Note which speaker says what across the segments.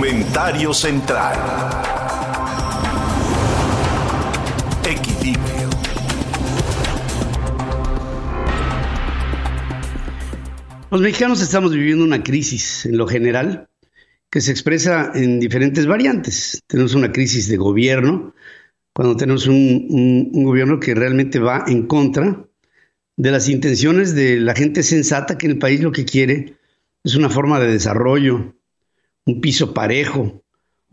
Speaker 1: Comentario central. Equilibrio.
Speaker 2: Los mexicanos estamos viviendo una crisis en lo general que se expresa en diferentes variantes. Tenemos una crisis de gobierno, cuando tenemos un, gobierno que realmente va en contra de las intenciones de la gente sensata que en el país lo que quiere es una forma de desarrollo, un piso parejo,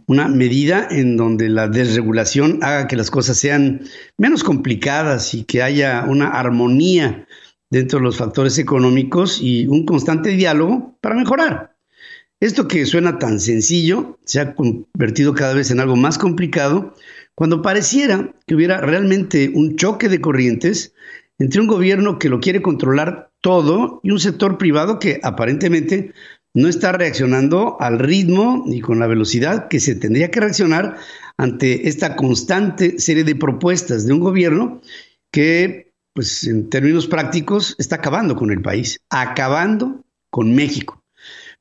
Speaker 2: una medida en donde la desregulación haga que las cosas sean menos complicadas y que haya una armonía dentro de los factores económicos y un constante diálogo para mejorar. Esto que suena tan sencillo se ha convertido cada vez en algo más complicado cuando pareciera que hubiera realmente un choque de corrientes entre un gobierno que lo quiere controlar todo y un sector privado que aparentemente no está reaccionando al ritmo y con la velocidad que se tendría que reaccionar ante esta constante serie de propuestas de un gobierno que, pues en términos prácticos, está acabando con el país, acabando con México.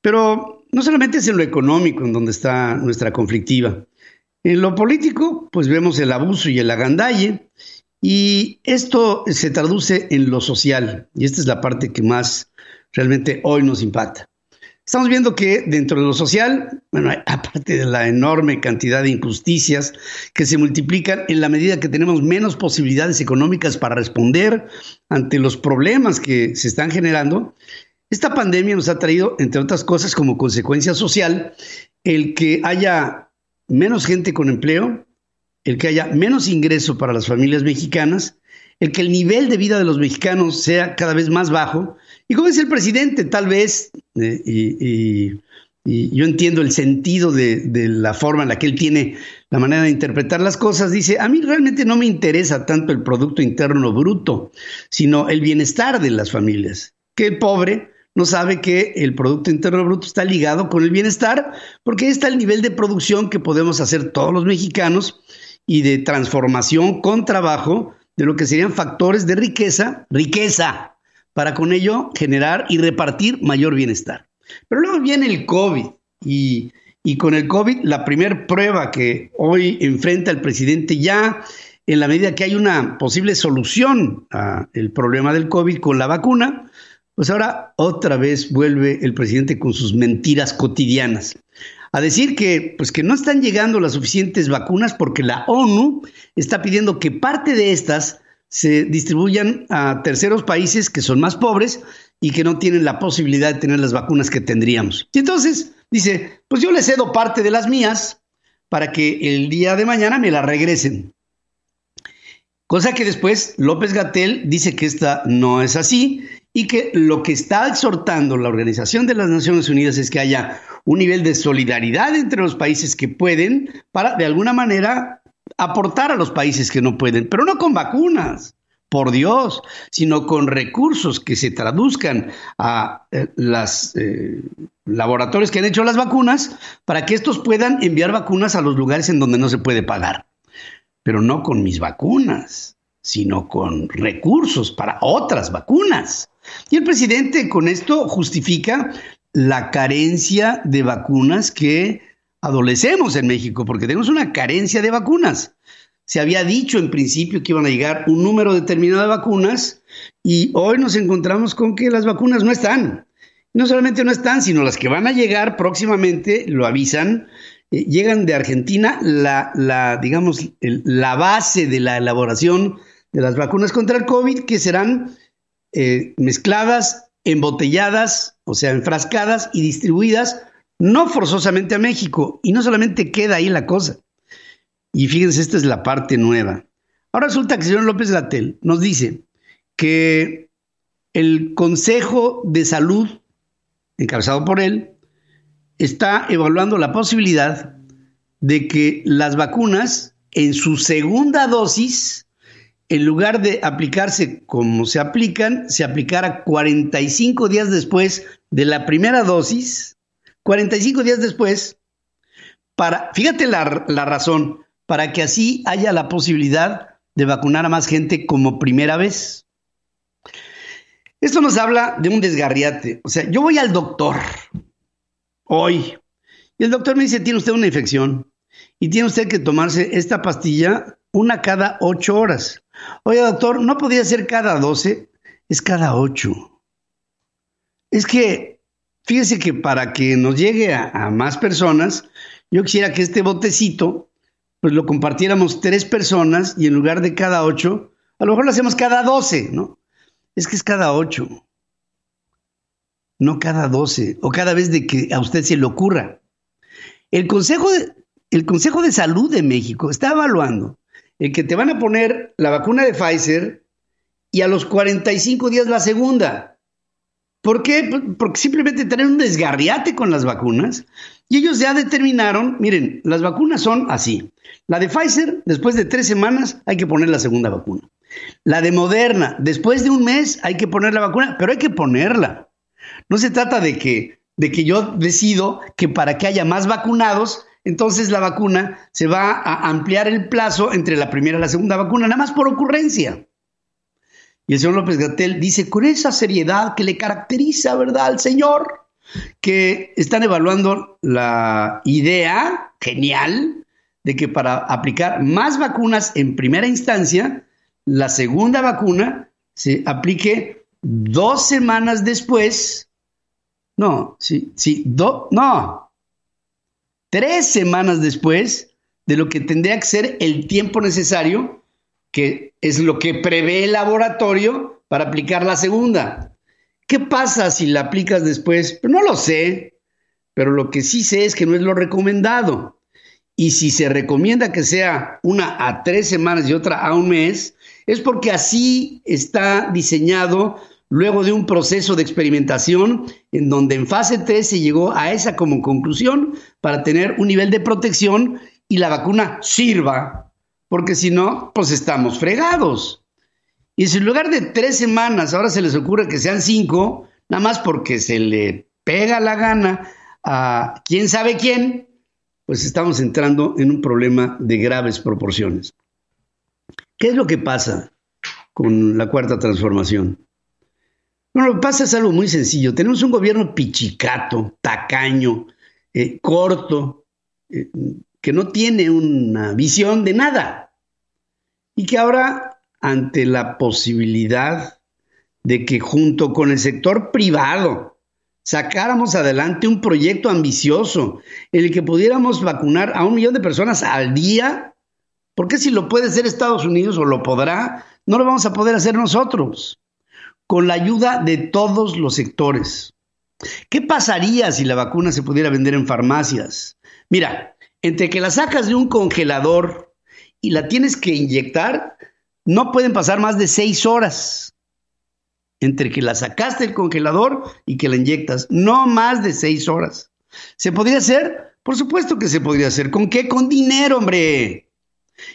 Speaker 2: Pero no solamente es en lo económico en donde está nuestra conflictiva. En lo político, pues vemos el abuso y el agandalle, y esto se traduce en lo social, y esta es la parte que más realmente hoy nos impacta. Estamos viendo que dentro de lo social, bueno, aparte de la enorme cantidad de injusticias que se multiplican en la medida que tenemos menos posibilidades económicas para responder ante los problemas que se están generando, esta pandemia nos ha traído, entre otras cosas, como consecuencia social, el que haya menos gente con empleo, el que haya menos ingreso para las familias mexicanas, el que el nivel de vida de los mexicanos sea cada vez más bajo y como dice el presidente, tal vez, eh, y, yo entiendo el sentido de, de, la forma en la que él tiene la manera de interpretar las cosas, dice, a mí realmente no me interesa tanto el Producto Interno Bruto, sino el bienestar de las familias. Que el pobre no sabe que el Producto Interno Bruto está ligado con el bienestar, porque está el nivel de producción que podemos hacer todos los mexicanos y de transformación con trabajo de lo que serían factores de riqueza, riqueza, para con ello generar y repartir mayor bienestar. Pero luego viene el COVID y, con el COVID la primera prueba que hoy enfrenta el presidente ya en la medida que hay una posible solución al problema del COVID con la vacuna, pues ahora otra vez vuelve el presidente con sus mentiras cotidianas. A decir que, pues que no están llegando las suficientes vacunas porque la ONU está pidiendo que parte de estas se distribuyan a terceros países que son más pobres y que no tienen la posibilidad de tener las vacunas que tendríamos. Y entonces dice, pues yo les cedo parte de las mías para que el día de mañana me las regresen. Cosa que después López Gatel dice que esta no es así y que lo que está exhortando la Organización de las Naciones Unidas es que haya un nivel de solidaridad entre los países que pueden para de alguna manera aportar a los países que no pueden, pero no con vacunas, por Dios, sino con recursos que se traduzcan a eh, los eh, laboratorios que han hecho las vacunas para que estos puedan enviar vacunas a los lugares en donde no se puede pagar. Pero no con mis vacunas, sino con recursos para otras vacunas. Y el presidente con esto justifica la carencia de vacunas que adolecemos en México, porque tenemos una carencia de vacunas. Se había dicho en principio que iban a llegar un número determinado de vacunas y hoy nos encontramos con que las vacunas no están. No solamente no están, sino las que van a llegar próximamente, lo avisan, eh, llegan de Argentina la, digamos, la base de la elaboración de las vacunas contra el COVID, que serán eh, mezcladas, embotelladas, o sea, enfrascadas y distribuidas no forzosamente a México, y no solamente queda ahí la cosa. Y fíjense, esta es la parte nueva. Ahora resulta que el señor López Gatel nos dice que el Consejo de Salud, encabezado por él, está evaluando la posibilidad de que las vacunas en su segunda dosis, en lugar de aplicarse como se aplican, se aplicara 45 días después de la primera dosis 45 días después, para, fíjate la, la razón, para que así haya la posibilidad de vacunar a más gente como primera vez. Esto nos habla de un desgarriate. O sea, yo voy al doctor hoy Y el doctor me dice, tiene usted una infección y tiene usted que tomarse esta pastilla una cada ocho horas. Oye, doctor, ¿no podía ser cada doce? Es cada ocho. Es que, fíjese que para que nos llegue a, más personas, yo quisiera que este botecito, pues lo compartiéramos tres personas y en lugar de cada ocho, a lo mejor lo hacemos cada doce, ¿no? Es que es cada ocho, no cada doce, o cada vez de que a usted se le ocurra. El Consejo de, el Consejo de Salud de México está evaluando el que te van a poner la vacuna de Pfizer y a los 45 días la segunda. ¿Por qué? Porque simplemente tener un desgarriate con las vacunas. Y ellos ya determinaron, miren, las vacunas son así. La de Pfizer, después de tres semanas, hay que poner la segunda vacuna. La de Moderna, después de un mes, hay que poner la vacuna, pero hay que ponerla. No se trata de que, de que yo decido que para que haya más vacunados, entonces la vacuna se va a ampliar el plazo entre la primera y la segunda vacuna, nada más por ocurrencia. Y el señor López Gatel dice con esa seriedad que le caracteriza, ¿verdad?, al señor, que están evaluando la idea genial de que para aplicar más vacunas en primera instancia, la segunda vacuna se aplique dos semanas después. No, sí, sí, do, no, tres semanas después de lo que tendría que ser el tiempo necesario, que es lo que prevé el laboratorio para aplicar la segunda. ¿Qué pasa si la aplicas después? Pues no lo sé, pero lo que sí sé es que no es lo recomendado. Y si se recomienda que sea una a tres semanas y otra a un mes, es porque así está diseñado luego de un proceso de experimentación en donde en fase 3 se llegó a esa como conclusión para tener un nivel de protección y la vacuna sirva, porque si no, pues estamos fregados. Y si en lugar de tres semanas ahora se les ocurre que sean cinco, nada más porque se le pega la gana a quién sabe quién, pues estamos entrando en un problema de graves proporciones. ¿Qué es lo que pasa con la cuarta transformación? Bueno, lo que pasa es algo muy sencillo. Tenemos un gobierno pichicato, tacaño, eh, corto, eh, que no tiene una visión de nada. Y que ahora, ante la posibilidad de que junto con el sector privado sacáramos adelante un proyecto ambicioso en el que pudiéramos vacunar a un millón de personas al día, ¿por qué si lo puede hacer Estados Unidos o lo podrá, no lo vamos a poder hacer nosotros? con la ayuda de todos los sectores. ¿Qué pasaría si la vacuna se pudiera vender en farmacias? Mira, entre que la sacas de un congelador y la tienes que inyectar, no pueden pasar más de seis horas. Entre que la sacaste del congelador y que la inyectas, no más de seis horas. ¿Se podría hacer? Por supuesto que se podría hacer. ¿Con qué? Con dinero, hombre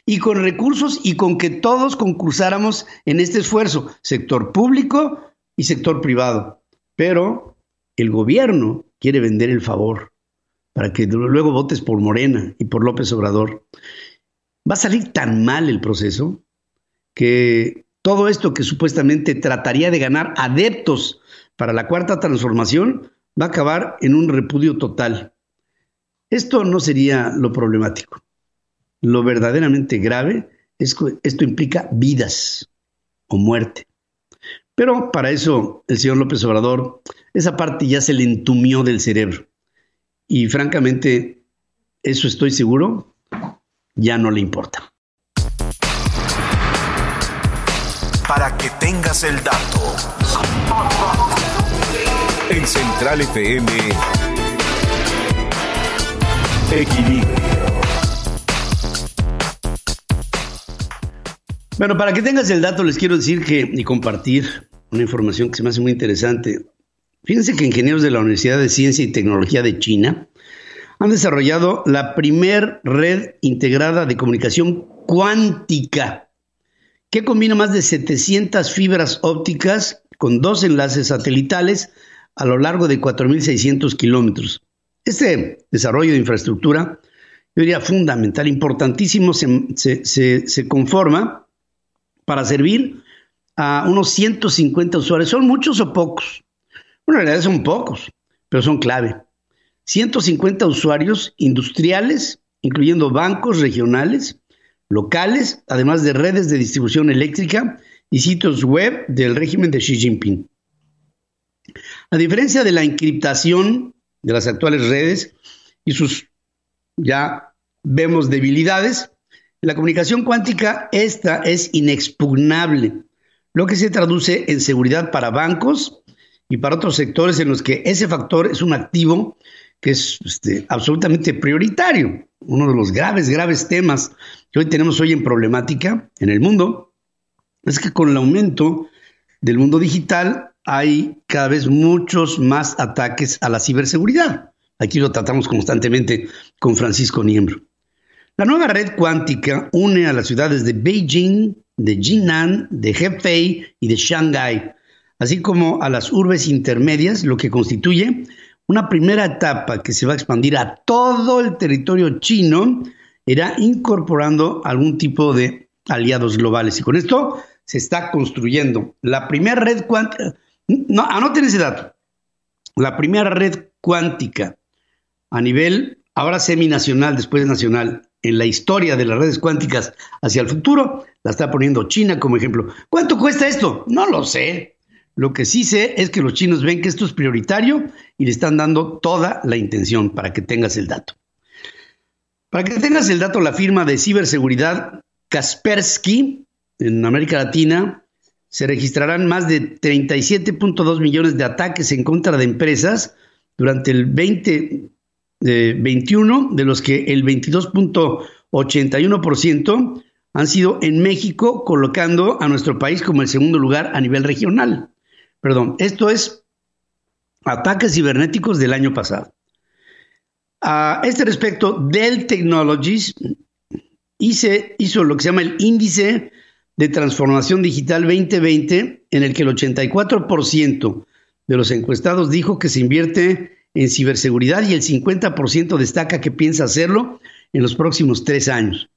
Speaker 2: y con recursos y con que todos concursáramos en este esfuerzo, sector público y sector privado. Pero el gobierno quiere vender el favor para que luego votes por Morena y por López Obrador. Va a salir tan mal el proceso que todo esto que supuestamente trataría de ganar adeptos para la cuarta transformación va a acabar en un repudio total. Esto no sería lo problemático. Lo verdaderamente grave es que esto implica vidas o muerte. Pero para eso el señor López Obrador, esa parte ya se le entumió del cerebro. Y francamente, eso estoy seguro, ya no le importa.
Speaker 1: Para que tengas el dato. En Central FM, Equilibrio.
Speaker 2: Bueno, para que tengas el dato, les quiero decir que y compartir una información que se me hace muy interesante. Fíjense que ingenieros de la Universidad de Ciencia y Tecnología de China han desarrollado la primer red integrada de comunicación cuántica que combina más de 700 fibras ópticas con dos enlaces satelitales a lo largo de 4.600 kilómetros. Este desarrollo de infraestructura, yo diría fundamental, importantísimo, se, se conforma para servir a unos 150 usuarios. ¿Son muchos o pocos? Bueno, en realidad son pocos, pero son clave. 150 usuarios industriales, incluyendo bancos regionales, locales, además de redes de distribución eléctrica y sitios web del régimen de Xi Jinping. A diferencia de la encriptación de las actuales redes y sus ya vemos debilidades, la comunicación cuántica esta es inexpugnable, lo que se traduce en seguridad para bancos y para otros sectores en los que ese factor es un activo que es este, absolutamente prioritario. Uno de los graves, graves temas que hoy tenemos hoy en problemática en el mundo es que con el aumento del mundo digital hay cada vez muchos más ataques a la ciberseguridad. Aquí lo tratamos constantemente con Francisco Niembro. La nueva red cuántica une a las ciudades de Beijing, de Jinan, de Hefei y de Shanghái, así como a las urbes intermedias, lo que constituye una primera etapa que se va a expandir a todo el territorio chino, irá incorporando algún tipo de aliados globales. Y con esto se está construyendo la primera red cuántica. No, anoten ese dato. La primera red cuántica a nivel, ahora seminacional, después nacional, en la historia de las redes cuánticas hacia el futuro, la está poniendo China como ejemplo. ¿Cuánto cuesta esto? No lo sé. Lo que sí sé es que los chinos ven que esto es prioritario y le están dando toda la intención para que tengas el dato. Para que tengas el dato, la firma de ciberseguridad Kaspersky en América Latina se registrarán más de 37.2 millones de ataques en contra de empresas durante el 2021, eh, de los que el 22.81% han sido en México, colocando a nuestro país como el segundo lugar a nivel regional. Perdón, esto es ataques cibernéticos del año pasado. A este respecto, Dell Technologies hizo lo que se llama el índice de Transformación Digital 2020, en el que el 84% de los encuestados dijo que se invierte en ciberseguridad y el 50% destaca que piensa hacerlo en los próximos tres años.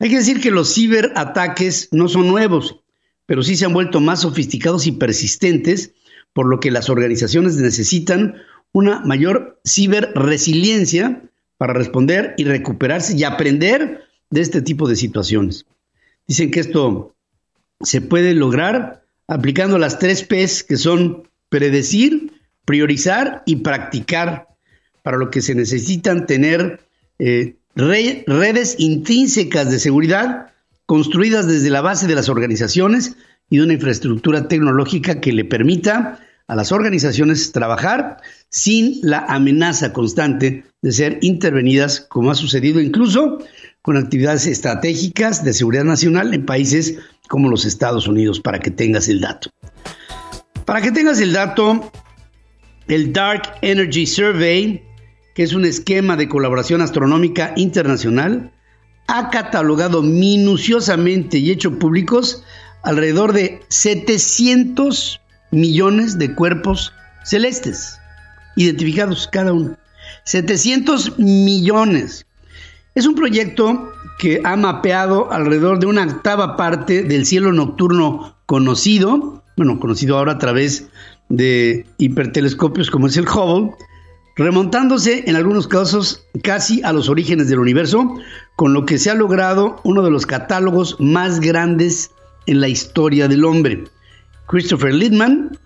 Speaker 2: Hay que decir que los ciberataques no son nuevos, pero sí se han vuelto más sofisticados y persistentes, por lo que las organizaciones necesitan una mayor ciberresiliencia para responder y recuperarse y aprender de este tipo de situaciones. Dicen que esto se puede lograr aplicando las tres P's que son predecir, priorizar y practicar, para lo que se necesitan tener eh, redes intrínsecas de seguridad construidas desde la base de las organizaciones y de una infraestructura tecnológica que le permita a las organizaciones trabajar sin la amenaza constante de ser intervenidas, como ha sucedido incluso con actividades estratégicas de seguridad nacional en países como los Estados Unidos, para que tengas el dato. Para que tengas el dato, el Dark Energy Survey, que es un esquema de colaboración astronómica internacional, ha catalogado minuciosamente y hecho públicos alrededor de 700 millones de cuerpos celestes, identificados cada uno. 700 millones. Es un proyecto que ha mapeado alrededor de una octava parte del cielo nocturno conocido, bueno, conocido ahora a través de hipertelescopios como es el Hubble, remontándose en algunos casos casi a los orígenes del universo, con lo que se ha logrado uno de los catálogos más grandes en la historia del hombre. Christopher Littman,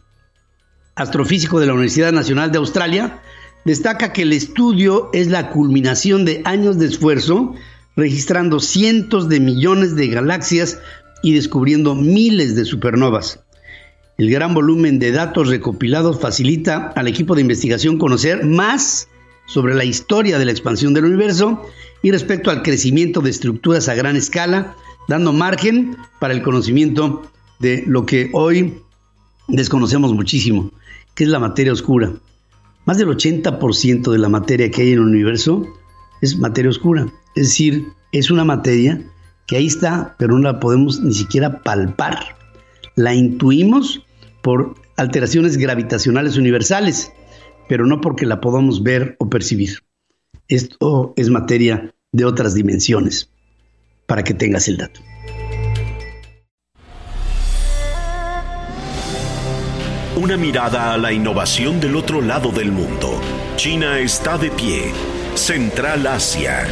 Speaker 2: astrofísico de la Universidad Nacional de Australia, destaca que el estudio es la culminación de años de esfuerzo, registrando cientos de millones de galaxias y descubriendo miles de supernovas. El gran volumen de datos recopilados facilita al equipo de investigación conocer más sobre la historia de la expansión del universo y respecto al crecimiento de estructuras a gran escala, dando margen para el conocimiento de lo que hoy desconocemos muchísimo, que es la materia oscura. Más del 80% de la materia que hay en el universo es materia oscura. Es decir, es una materia que ahí está, pero no la podemos ni siquiera palpar. La intuimos por alteraciones gravitacionales universales, pero no porque la podamos ver o percibir. Esto es materia de otras dimensiones, para que tengas el dato.
Speaker 1: Una mirada a la innovación del otro lado del mundo. China está de pie. Central Asia.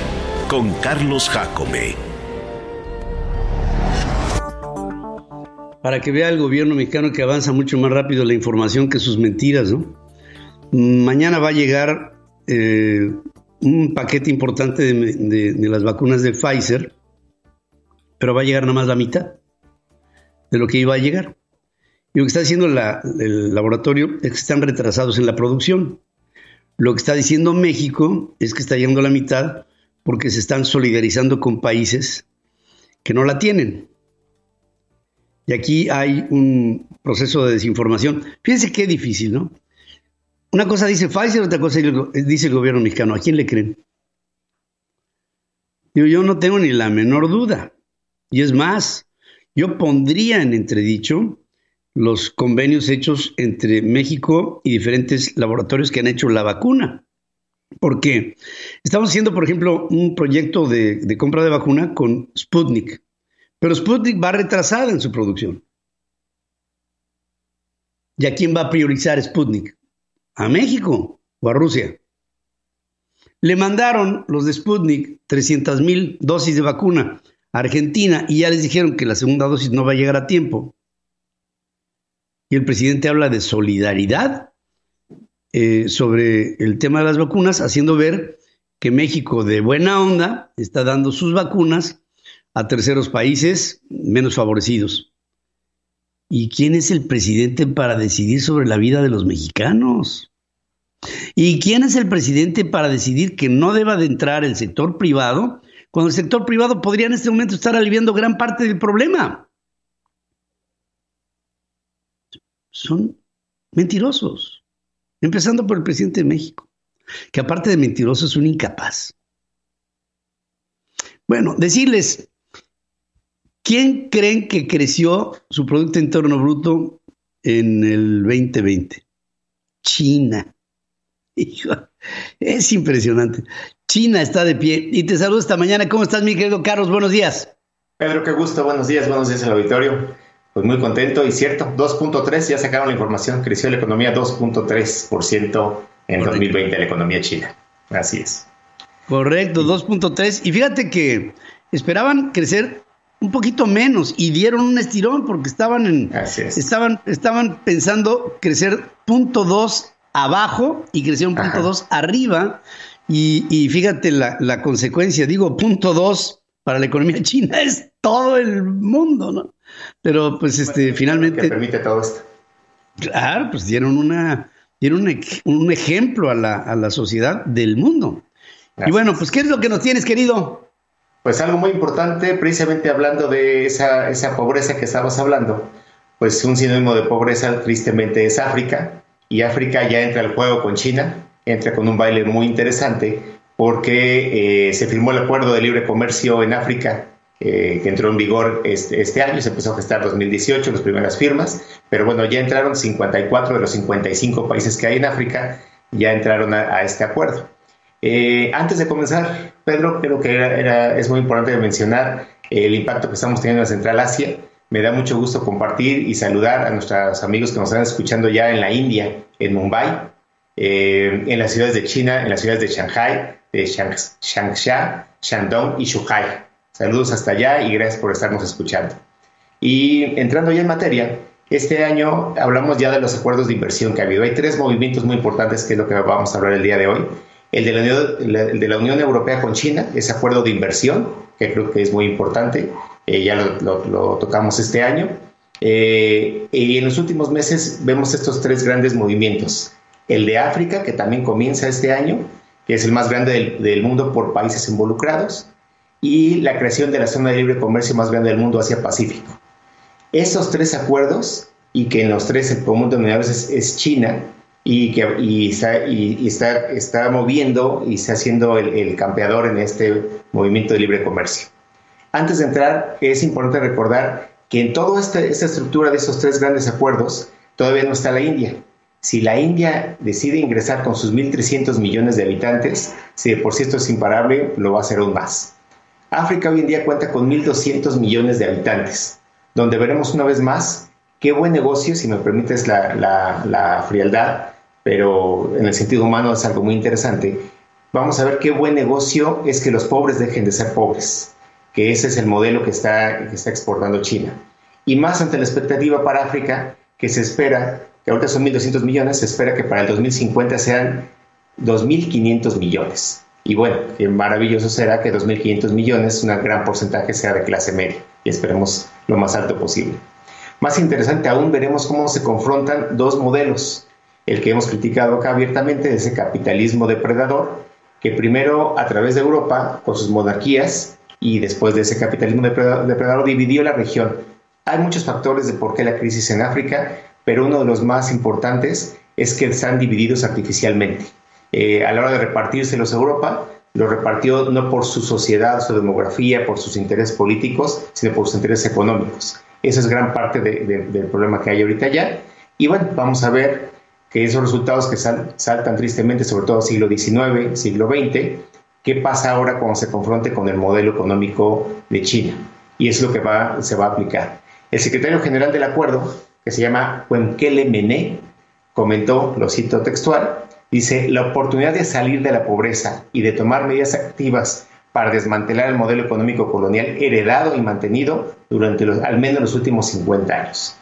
Speaker 1: Con Carlos Jacome.
Speaker 2: Para que vea el gobierno mexicano que avanza mucho más rápido la información que sus mentiras, ¿no? Mañana va a llegar eh, un paquete importante de, las vacunas de Pfizer, pero va a llegar nada más la mitad de lo que iba a llegar. Y lo que está diciendo el laboratorio es que están retrasados en la producción. Lo que está diciendo México es que está llegando la mitad porque se están solidarizando con países que no la tienen. Y aquí hay un proceso de desinformación. Fíjense qué difícil, ¿no? Una cosa dice Pfizer, otra cosa dice el gobierno mexicano. ¿A quién le creen? yo no tengo ni la menor duda. Y es más, yo pondría en entredicho los convenios hechos entre México y diferentes laboratorios que han hecho la vacuna. Porque estamos haciendo, por ejemplo, un proyecto de, compra de vacuna con Sputnik, pero Sputnik va retrasada en su producción. ¿Y a quién va a priorizar Sputnik? ¿A México o a Rusia? Le mandaron los de Sputnik 300 mil dosis de vacuna a Argentina y ya les dijeron que la segunda dosis no va a llegar a tiempo y el presidente habla de solidaridad eh, sobre el tema de las vacunas, haciendo ver que México de buena onda está dando sus vacunas a terceros países menos favorecidos. ¿Y quién es el presidente para decidir sobre la vida de los mexicanos? ¿Y quién es el presidente para decidir que no deba de entrar el sector privado cuando el sector privado podría en este momento estar aliviando gran parte del problema? son mentirosos. Empezando por el presidente de México, que aparte de mentiroso es un incapaz. Bueno, decirles, ¿quién creen que creció su Producto Interno Bruto en el 2020? China. es impresionante. China está de pie. Y te saludo esta mañana. ¿Cómo estás, mi querido Carlos? Buenos días.
Speaker 3: Pedro, qué gusto. Buenos días. Buenos días al auditorio. Pues muy contento y cierto, 2.3, ya sacaron la información, creció la economía 2.3% en 2020 la economía china. Así es.
Speaker 2: Correcto, 2.3. Y fíjate que esperaban crecer un poquito menos y dieron un estirón porque estaban en estaban estaban pensando crecer punto dos abajo y crecieron punto dos arriba y, y fíjate la, la, consecuencia digo punto dos para la economía china es todo el mundo no pero pues este, finalmente...
Speaker 3: Que permite todo esto.
Speaker 2: Claro, pues dieron, una, dieron un, ejemplo a la, a la, sociedad del mundo. Y bueno, pues ¿qué es lo que nos tienes, querido?
Speaker 3: Pues algo muy importante, precisamente hablando de esa, esa pobreza que estabas hablando, pues un sinónimo de pobreza tristemente es África, y África ya entra al juego con China, entra con un baile muy interesante, porque eh, se firmó el acuerdo de libre comercio en África eh, que entró en vigor este, este, año, se empezó a gestar 2018, las primeras firmas, pero bueno, ya entraron 54 de los 55 países que hay en África, ya entraron a, este acuerdo. Eh, antes de comenzar, Pedro, creo que era, es muy importante mencionar el impacto que estamos teniendo en Central Asia. Me da mucho gusto compartir y saludar a nuestros amigos que nos están escuchando ya en la India, en Mumbai, eh, en las ciudades de China, en las ciudades de Shanghai, de Changsha, Shandong y Shuhai. Saludos hasta allá y gracias por estarnos escuchando. Y entrando ya en materia, este año hablamos ya de los acuerdos de inversión que ha habido. Hay tres movimientos muy importantes que es lo que vamos a hablar el día de hoy. El de la Unión, de la Unión Europea con China, ese acuerdo de inversión, que creo que es muy importante, eh, ya lo, tocamos este año. Eh, y en los últimos meses vemos estos tres grandes movimientos. El de África, que también comienza este año, que es el más grande del, del mundo por países involucrados y la creación de la zona de libre comercio más grande del mundo hacia Pacífico. Esos tres acuerdos, y que en los tres el común denominador es, China, y que y está, está, está, moviendo y está siendo el, campeador en este movimiento de libre comercio. Antes de entrar, es importante recordar que en toda esta, esta estructura de esos tres grandes acuerdos todavía no está la India. Si la India decide ingresar con sus 1.300 millones de habitantes, si de por sí esto es imparable, lo va a hacer aún más. África hoy en día cuenta con 1.200 millones de habitantes, donde veremos una vez más qué buen negocio, si me permites la, frialdad, pero en el sentido humano es algo muy interesante. Vamos a ver qué buen negocio es que los pobres dejen de ser pobres, que ese es el modelo que está, que está exportando China. Y más ante la expectativa para África, que se espera, que ahorita son 1.200 millones, se espera que para el 2050 sean 2.500 millones. Y bueno, qué maravilloso será que 2.500 millones, un gran porcentaje sea de clase media y esperemos lo más alto posible. Más interesante aún, veremos cómo se confrontan dos modelos. El que hemos criticado acá abiertamente de ese capitalismo depredador, que primero a través de Europa, con sus monarquías, y después de ese capitalismo depredador, dividió la región. Hay muchos factores de por qué la crisis en África, pero uno de los más importantes es que están divididos artificialmente. Eh, a la hora de repartírselos a Europa, lo repartió no por su sociedad, su demografía, por sus intereses políticos, sino por sus intereses económicos. Esa es gran parte del problema que hay ahorita ya. Y bueno, vamos a ver que esos resultados que saltan tristemente, sobre todo siglo XIX, siglo XX, qué pasa ahora cuando se confronte con el modelo económico de China. Y es lo que va, se va a aplicar. El secretario general del acuerdo, que se llama Wenkele Mené, comentó, lo cito textual, Dice, la oportunidad de salir de la pobreza y de tomar medidas activas para desmantelar el modelo económico colonial heredado y mantenido durante los, al menos los últimos 50 años.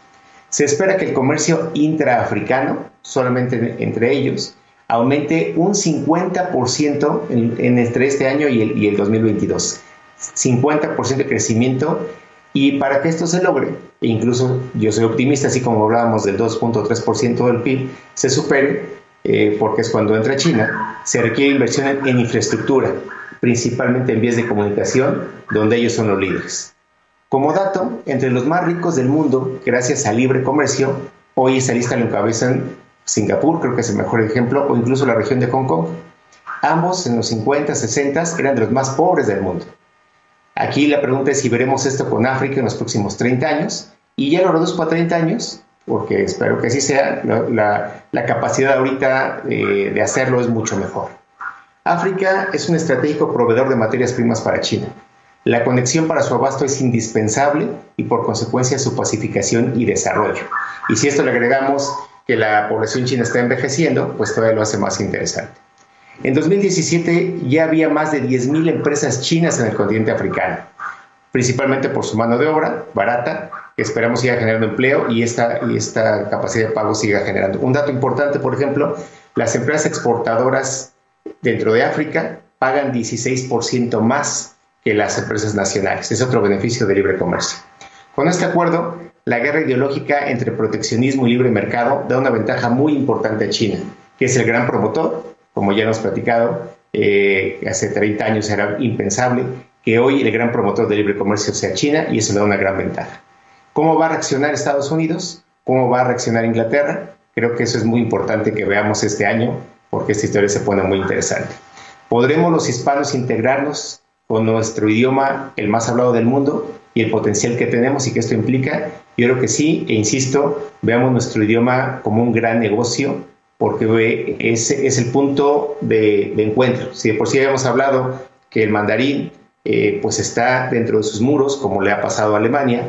Speaker 3: Se espera que el comercio intraafricano, solamente entre ellos, aumente un 50% en, entre este año y el, y el 2022. 50% de crecimiento y para que esto se logre, e incluso yo soy optimista, así como hablábamos del 2.3% del PIB, se supere, eh, porque es cuando entra China, se requiere inversión en, infraestructura, principalmente en vías de comunicación, donde ellos son los líderes. Como dato, entre los más ricos del mundo, gracias al libre comercio, hoy esa lista lo encabezan Singapur, creo que es el mejor ejemplo, o incluso la región de Hong Kong. Ambos en los 50, 60 eran de los más pobres del mundo. Aquí la pregunta es si veremos esto con África en los próximos 30 años, y ya lo reduzco a 30 años, porque espero que así sea, la, capacidad ahorita eh, de hacerlo es mucho mejor. África es un estratégico proveedor de materias primas para China. La conexión para su abasto es indispensable y por consecuencia su pacificación y desarrollo. Y si esto le agregamos que la población china está envejeciendo, pues todavía lo hace más interesante. En 2017 ya había más de 10.000 empresas chinas en el continente africano, principalmente por su mano de obra barata esperamos siga generando empleo y esta, capacidad de pago siga generando. Un dato importante, por ejemplo, las empresas exportadoras dentro de África pagan 16% más que las empresas nacionales. Es otro beneficio del libre comercio. Con este acuerdo, la guerra ideológica entre proteccionismo y libre mercado da una ventaja muy importante a China, que es el gran promotor, como ya hemos platicado, eh, hace 30 años era impensable que hoy el gran promotor del libre comercio sea China y eso le da una gran ventaja. ¿Cómo va a reaccionar Estados Unidos? ¿Cómo va a reaccionar Inglaterra? Creo que eso es muy importante que veamos este año porque esta historia se pone muy interesante. ¿Podremos los hispanos integrarnos con nuestro idioma, el más hablado del mundo, y el potencial que tenemos y que esto implica? Yo creo que sí, e insisto, veamos nuestro idioma como un gran negocio, porque es, es el punto de, encuentro. Si de por sí habíamos hablado que el mandarín eh, pues está dentro de sus muros, como le ha pasado a Alemania,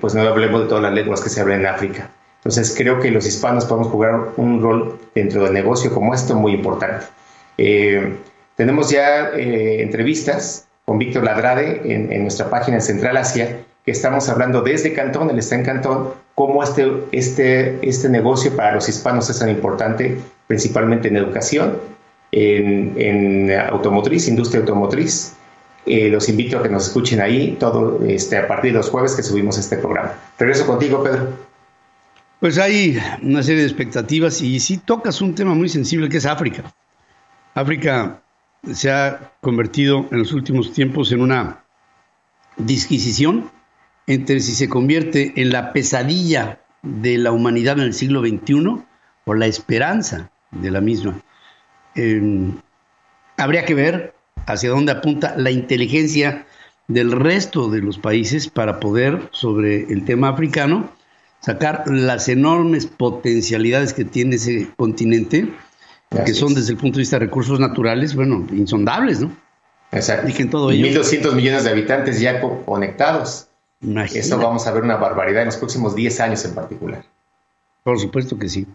Speaker 3: pues no hablemos de todas las lenguas que se hablan en África. Entonces creo que los hispanos podemos jugar un rol dentro del negocio como esto muy importante. Eh, tenemos ya eh, entrevistas con Víctor Ladrade en, nuestra página en Central Asia, que estamos hablando desde Cantón, él está en Cantón, cómo este, este, este negocio para los hispanos es tan importante, principalmente en educación, en automotriz, industria automotriz, eh, los invito a que nos escuchen ahí todo este, a partir de los jueves que subimos este programa. Regreso contigo, Pedro.
Speaker 2: Pues hay una serie de expectativas y sí tocas un tema muy sensible que es África. África se ha convertido en los últimos tiempos en una disquisición entre si se convierte en la pesadilla de la humanidad en el siglo XXI o la esperanza de la misma. habría que ver hacia dónde apunta la inteligencia del resto de los países para poder, sobre el tema africano, sacar las enormes potencialidades que tiene ese continente, que son desde el punto de vista de recursos naturales, bueno, insondables, ¿no?
Speaker 3: Exacto. Y 1.200 millones de habitantes ya conectados. Eso vamos a ver una barbaridad en los próximos 10 años en particular.
Speaker 2: Por supuesto que sí.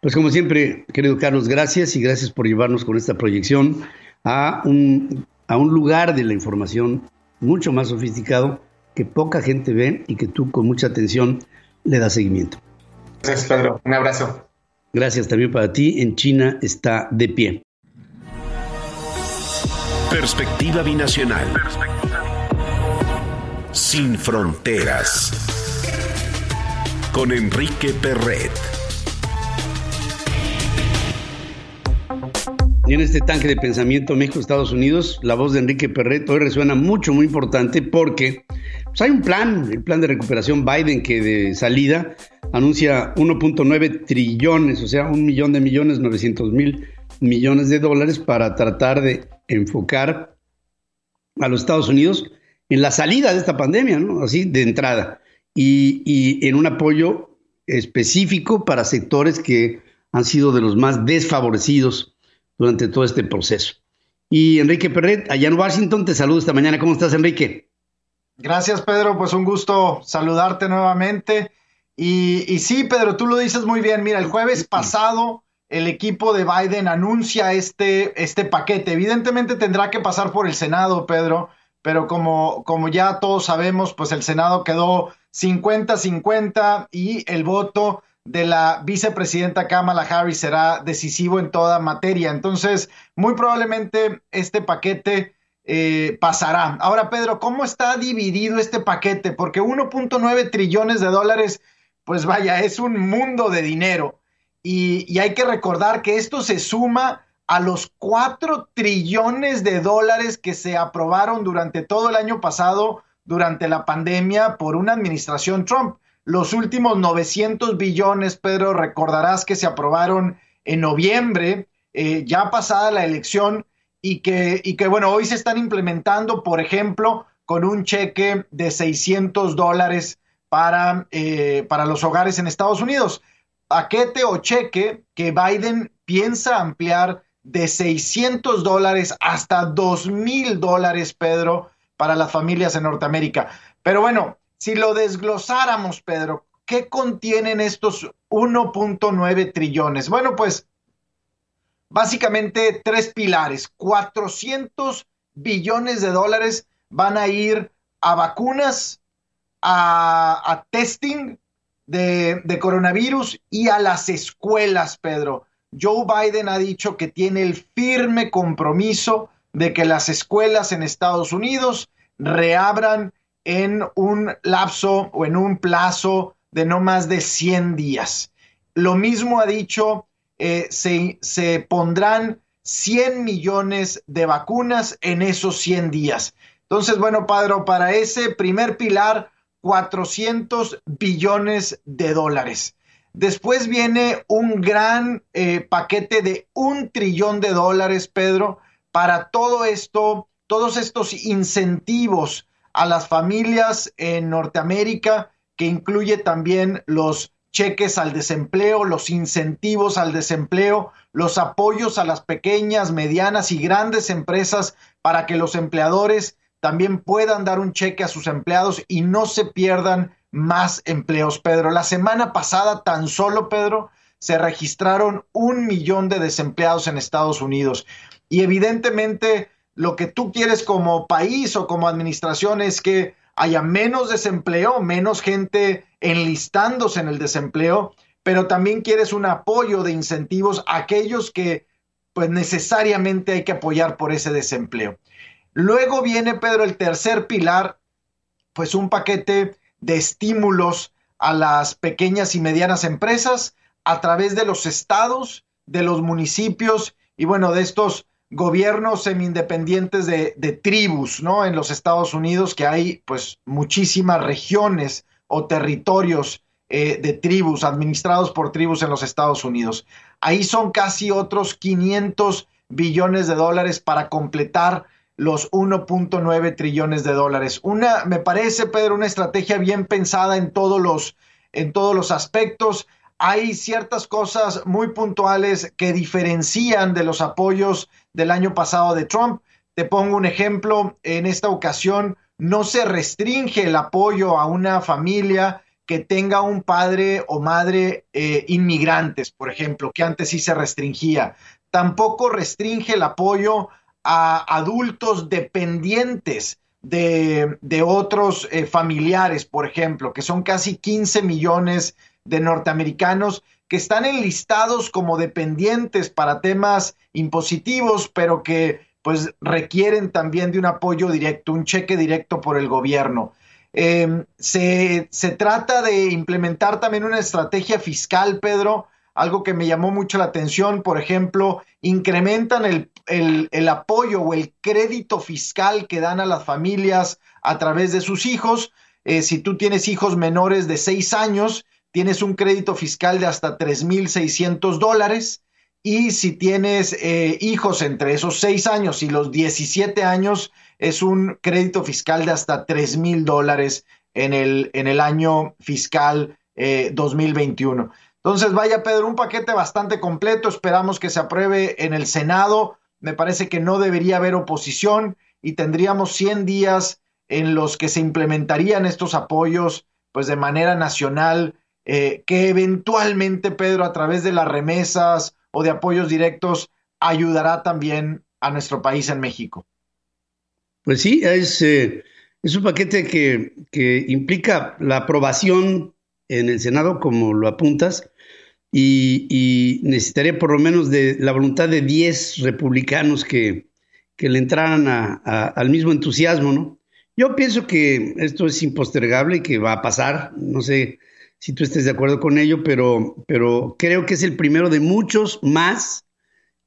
Speaker 2: Pues como siempre, querido Carlos, gracias y gracias por llevarnos con esta proyección a un, a un lugar de la información mucho más sofisticado que poca gente ve y que tú con mucha atención le das seguimiento.
Speaker 3: Gracias, Pedro. Un abrazo.
Speaker 2: Gracias también para ti. En China está de pie.
Speaker 1: Perspectiva binacional. Sin fronteras. Con Enrique Perret.
Speaker 2: Y en este tanque de pensamiento México-Estados Unidos, la voz de Enrique Perret hoy resuena mucho, muy importante, porque pues, hay un plan, el plan de recuperación Biden, que de salida anuncia 1.9 trillones, o sea, un millón de millones, 900 mil millones de dólares para tratar de enfocar a los Estados Unidos en la salida de esta pandemia, ¿no? Así de entrada. Y, y en un apoyo específico para sectores que han sido de los más desfavorecidos durante todo este proceso. Y Enrique Perret, allá en Washington, te saludo esta mañana. ¿Cómo estás, Enrique?
Speaker 4: Gracias, Pedro. Pues un gusto saludarte nuevamente. Y, y, sí, Pedro, tú lo dices muy bien. Mira, el jueves pasado el equipo de Biden anuncia este, este paquete. Evidentemente tendrá que pasar por el Senado, Pedro, pero como, como ya todos sabemos, pues el Senado quedó 50-50 y el voto de la vicepresidenta Kamala Harris será decisivo en toda materia. Entonces, muy probablemente este paquete eh, pasará. Ahora, Pedro, ¿cómo está dividido este paquete? Porque 1.9 trillones de dólares, pues vaya, es un mundo de dinero. Y, y, hay que recordar que esto se suma a los 4 trillones de dólares que se aprobaron durante todo el año pasado, durante la pandemia, por una administración Trump. Los últimos 900 billones, Pedro, recordarás que se aprobaron en noviembre, eh, ya pasada la elección, y que, y que, bueno, hoy se están implementando, por ejemplo, con un cheque de 600 dólares para, eh, para los hogares en Estados Unidos. Paquete o cheque que Biden piensa ampliar de 600 dólares hasta 2 mil dólares, Pedro, para las familias en Norteamérica. Pero bueno, si lo desglosáramos, Pedro, ¿qué contienen estos 1.9 trillones? Bueno, pues básicamente tres pilares. 400 billones de dólares van a ir a vacunas, a, testing de, coronavirus y a las escuelas, Pedro. Joe Biden ha dicho que tiene el firme compromiso de que las escuelas en Estados Unidos reabran en un lapso o en un plazo de no más de 100 días. Lo mismo ha dicho, eh, se, se pondrán 100 millones de vacunas en esos 100 días. Entonces, bueno, Padre, para ese primer pilar, 400 billones de dólares. Después viene un gran eh, paquete de un trillón de dólares, Pedro, para todo esto, todos estos incentivos a las familias en Norteamérica, que incluye también los cheques al desempleo, los incentivos al desempleo, los apoyos a las pequeñas, medianas y grandes empresas para que los empleadores también puedan dar un cheque a sus empleados y no se pierdan más empleos, Pedro. La semana pasada tan solo, Pedro, se registraron un millón de desempleados en Estados Unidos. Y evidentemente lo que tú quieres como país o como administración es que haya menos desempleo, menos gente enlistándose en el desempleo, pero también quieres un apoyo de incentivos a aquellos que pues necesariamente hay que apoyar por ese desempleo. Luego viene, Pedro, el tercer pilar, pues un paquete de estímulos a las pequeñas y medianas empresas a través de los estados, de los municipios y bueno, de estos gobiernos semi-independientes de, de, tribus, ¿no? En los Estados Unidos, que hay pues muchísimas regiones o territorios eh, de tribus, administrados por tribus en los Estados Unidos. Ahí son casi otros 500 billones de dólares para completar los 1.9 trillones de dólares. Una, me parece, Pedro, una estrategia bien pensada en todos los, en todos los aspectos hay ciertas cosas muy puntuales que diferencian de los apoyos del año pasado de Trump. Te pongo un ejemplo, en esta ocasión no se restringe el apoyo a una familia que tenga un padre o madre eh, inmigrantes, por ejemplo, que antes sí se restringía. Tampoco restringe el apoyo a adultos dependientes de, otros eh, familiares, por ejemplo, que son casi 15 millones de norteamericanos que están enlistados como dependientes para temas impositivos, pero que pues requieren también de un apoyo directo, un cheque directo por el gobierno. Em, se, se, trata de implementar también una estrategia fiscal, Pedro, algo que me llamó mucho la atención, por ejemplo, incrementan el, el, apoyo o el crédito fiscal que dan a las familias a través de sus hijos. Eh, si tú tienes hijos menores de seis años, tienes un crédito fiscal de hasta 3.600 dólares. Y si tienes eh, hijos entre esos seis años y los 17 años, es un crédito fiscal de hasta 3 mil dólares en el, en el año fiscal 2021. Eh, Entonces, vaya, Pedro, un paquete bastante completo. Esperamos que se apruebe en el Senado. Me parece que no debería haber oposición y tendríamos 100 días en los que se implementarían estos apoyos, pues de manera nacional, eh, que eventualmente, Pedro, a través de las remesas o de apoyos directos, ayudará también a nuestro país en México.
Speaker 2: Pues sí, es, eh, un paquete que, que, implica la aprobación en el Senado, como lo apuntas, y, necesitaría por lo menos de la voluntad de 10 republicanos que, que le entraran al mismo entusiasmo, ¿no? Yo pienso que esto es impostergable y que va a pasar, no sé si tú estés de acuerdo con ello, pero, pero creo que es el primero de muchos más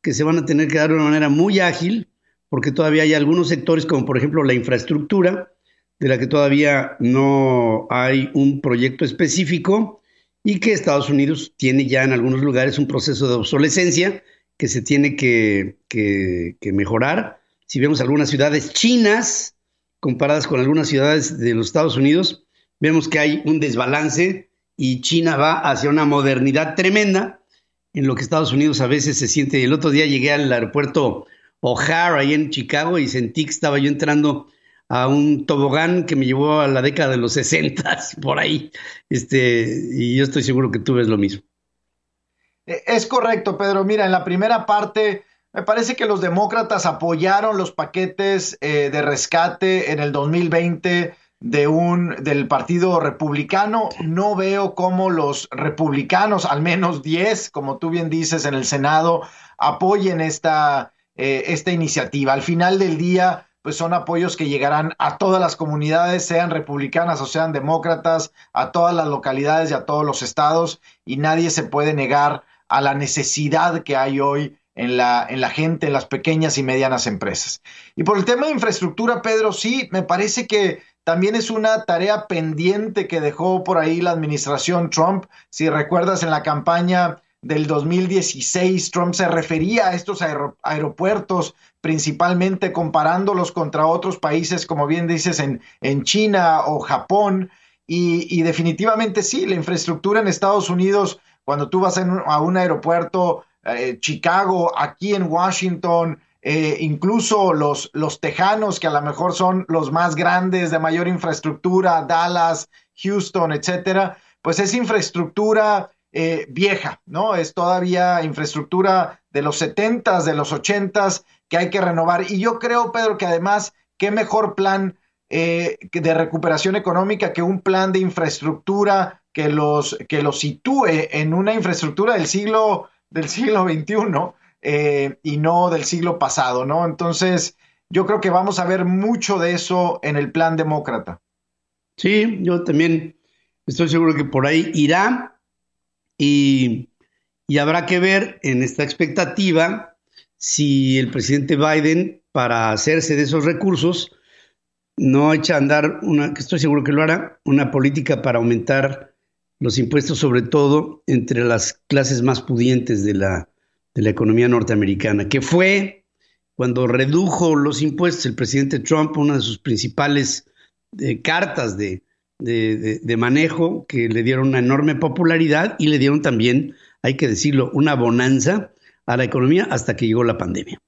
Speaker 2: que se van a tener que dar de una manera muy ágil, porque todavía hay algunos sectores, como por ejemplo la infraestructura, de la que todavía no hay un proyecto específico y que Estados Unidos tiene ya en algunos lugares un proceso de obsolescencia que se tiene que, que, que mejorar. Si vemos algunas ciudades chinas comparadas con algunas ciudades de los Estados Unidos, vemos que hay un desbalance y China va hacia una modernidad tremenda en lo que Estados Unidos a veces se siente. El otro día llegué al aeropuerto O'Hare ahí en Chicago y sentí que estaba yo entrando a un tobogán que me llevó a la década de los 60 por ahí. Este, y yo estoy seguro que tú ves lo mismo.
Speaker 4: E, es correcto, Pedro. Mira, en la primera parte me parece que los demócratas apoyaron los paquetes eh, de rescate en el 2020 de un del Partido Republicano. No veo cómo los republicanos, al menos 10, como tú bien dices, en el Senado, apoyen esta, eh, esta iniciativa. Al final del día, pues son apoyos que llegarán a todas las comunidades, sean republicanas o sean demócratas, a todas las localidades y a todos los estados, y nadie se puede negar a la necesidad que hay hoy en la, en la gente, en las pequeñas y medianas empresas. Y por el tema de infraestructura, Pedro, sí, me parece que también es una tarea pendiente que dejó por ahí la administración Trump. Si recuerdas en la campaña del 2016, Trump se refería a estos aeropuertos principalmente comparándolos contra otros países, como bien dices, en, China o Japón. Y, definitivamente sí, la infraestructura en Estados Unidos, cuando tú vas a un aeropuerto, eh, Chicago, aquí en Washington, eh, incluso los, los tejanos, que a lo mejor son los más grandes, de mayor infraestructura, Dallas, Houston, etcétera, pues es infraestructura eh, vieja, ¿no? Es todavía infraestructura de los setentas, de los ochentas, que hay que renovar. Y yo creo, Pedro, que además, qué mejor plan eh, de recuperación económica que un plan de infraestructura que los, que los sitúe en una infraestructura del siglo, del siglo eh, y no del siglo pasado, ¿no? Entonces, yo creo que vamos a ver mucho de eso en el plan demócrata.
Speaker 2: Sí, yo también estoy seguro que por ahí irá y, y habrá que ver en esta expectativa si el presidente Biden, para hacerse de esos recursos, no echa a andar una, que estoy seguro que lo hará, una política para aumentar los impuestos, sobre todo entre las clases más pudientes de la, de la economía norteamericana, que fue cuando redujo los impuestos el presidente Trump, una de sus principales eh, cartas de, de, manejo que le dieron una enorme popularidad y le dieron también, hay que decirlo, una bonanza a la economía hasta que llegó la pandemia.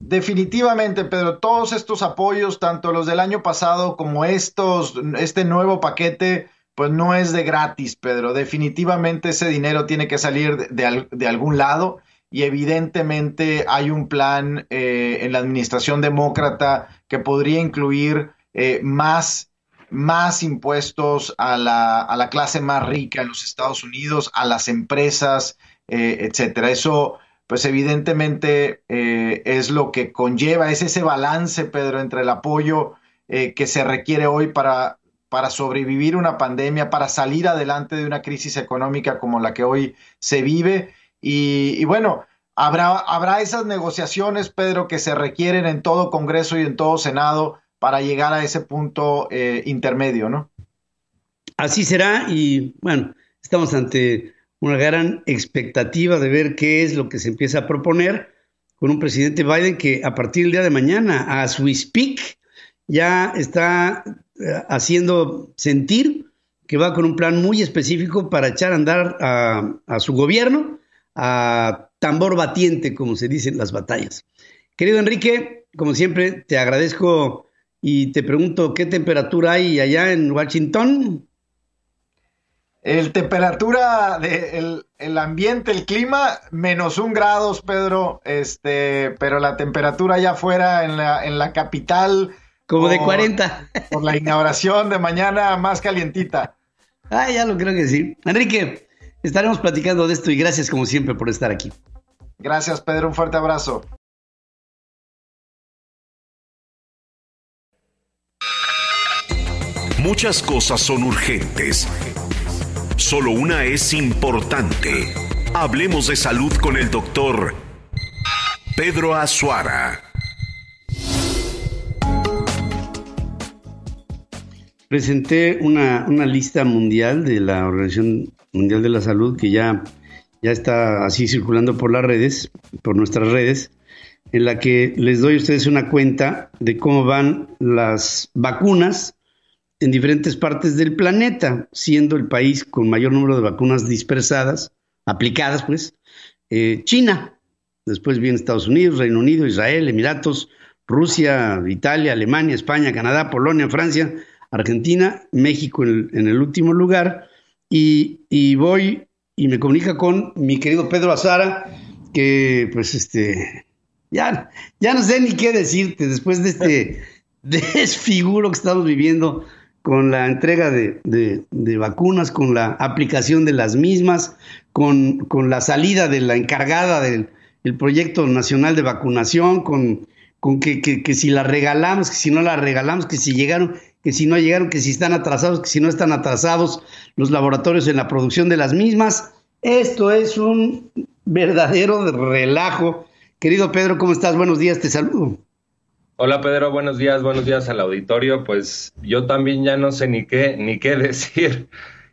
Speaker 4: Definitivamente, Pedro, todos estos apoyos, tanto los del año pasado como estos, este nuevo paquete, pues no es de gratis, Pedro. Definitivamente ese dinero tiene que salir de, algún lado y evidentemente hay un plan eh, en la administración demócrata que podría incluir eh, más, más impuestos a la, a la, clase más rica en los Estados Unidos, a las empresas, eh, etcétera. Eso, pues evidentemente es lo que conlleva, es ese balance, Pedro, entre el apoyo que se requiere hoy para para sobrevivir una pandemia, para salir adelante de una crisis económica como la que hoy se vive. Y, bueno, habrá, habrá esas negociaciones, Pedro, que se requieren en todo Congreso y en todo Senado para llegar a ese punto eh, intermedio, ¿no?
Speaker 2: Así será y bueno, estamos ante una gran expectativa de ver qué es lo que se empieza a proponer con un presidente Biden que a partir del día de mañana, a su speak, ya está haciendo sentir que va con un plan muy específico para echar a andar a, su gobierno a tambor batiente, como se dice en las batallas. Querido Enrique, como siempre, te agradezco y te pregunto qué temperatura hay allá en Washington.
Speaker 4: El temperatura del el ambiente, el clima, menos un grados, Pedro, este, pero la temperatura allá afuera en la, en la capital
Speaker 2: como de 40.
Speaker 4: Por la inauguración de mañana más calientita.
Speaker 2: Ah, ya lo creo que sí. Enrique, estaremos platicando de esto y gracias como siempre por estar aquí.
Speaker 4: Gracias, Pedro. Un fuerte abrazo.
Speaker 1: Muchas cosas son urgentes. Solo una es importante. Hablemos de salud con el doctor Pedro Azuara.
Speaker 2: Presenté una, lista mundial de la Organización Mundial de la Salud que ya, ya está así circulando por las redes, por nuestras redes, en la que les doy a ustedes una cuenta de cómo van las vacunas en diferentes partes del planeta, siendo el país con mayor número de vacunas dispersadas, aplicadas pues, eh, China. Después viene Estados Unidos, Reino Unido, Israel, Emiratos, Rusia, Italia, Alemania, España, Canadá, Polonia, Francia, Argentina, México en el, último lugar, y, voy y me comunica con mi querido Pedro Azara, que pues este, ya, ya no sé ni qué decirte después de este desfiguro que estamos viviendo con la entrega de, vacunas, con la aplicación de las mismas, con, con la salida de la encargada del proyecto nacional de vacunación, con, con que, que, que, si la regalamos, que si no la regalamos, que si llegaron, que si no llegaron, que si están atrasados, que si no están atrasados los laboratorios en la producción de las mismas. Esto es un verdadero relajo. Querido Pedro, ¿cómo estás? Buenos días, te saludo.
Speaker 5: Hola Pedro, buenos días, buenos días al auditorio. Pues yo también ya no sé ni qué, ni qué decir.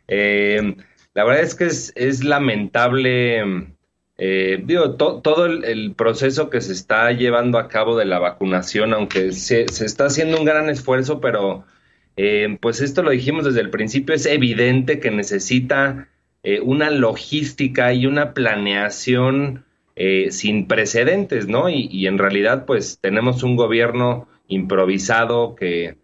Speaker 5: Eh, la verdad es que es, lamentable eh, todo el, proceso que se está llevando a cabo de la vacunación, aunque se, está haciendo un gran esfuerzo, pero eh, pues esto lo dijimos desde el principio, es evidente que necesita eh, una logística y una planeación sin precedentes, ¿no? Y, y, en realidad pues tenemos un gobierno improvisado que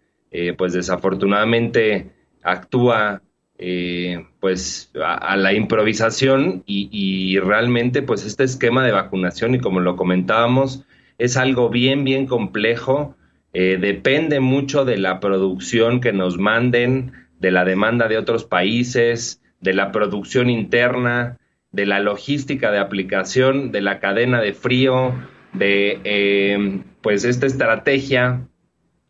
Speaker 5: pues desafortunadamente actúa eh, pues a, la improvisación y, realmente pues este esquema de vacunación y como lo comentábamos es algo bien bien complejo eh, depende mucho de la producción que nos manden de la demanda de otros países de la producción interna de la logística de aplicación de la cadena de frío de eh, pues esta estrategia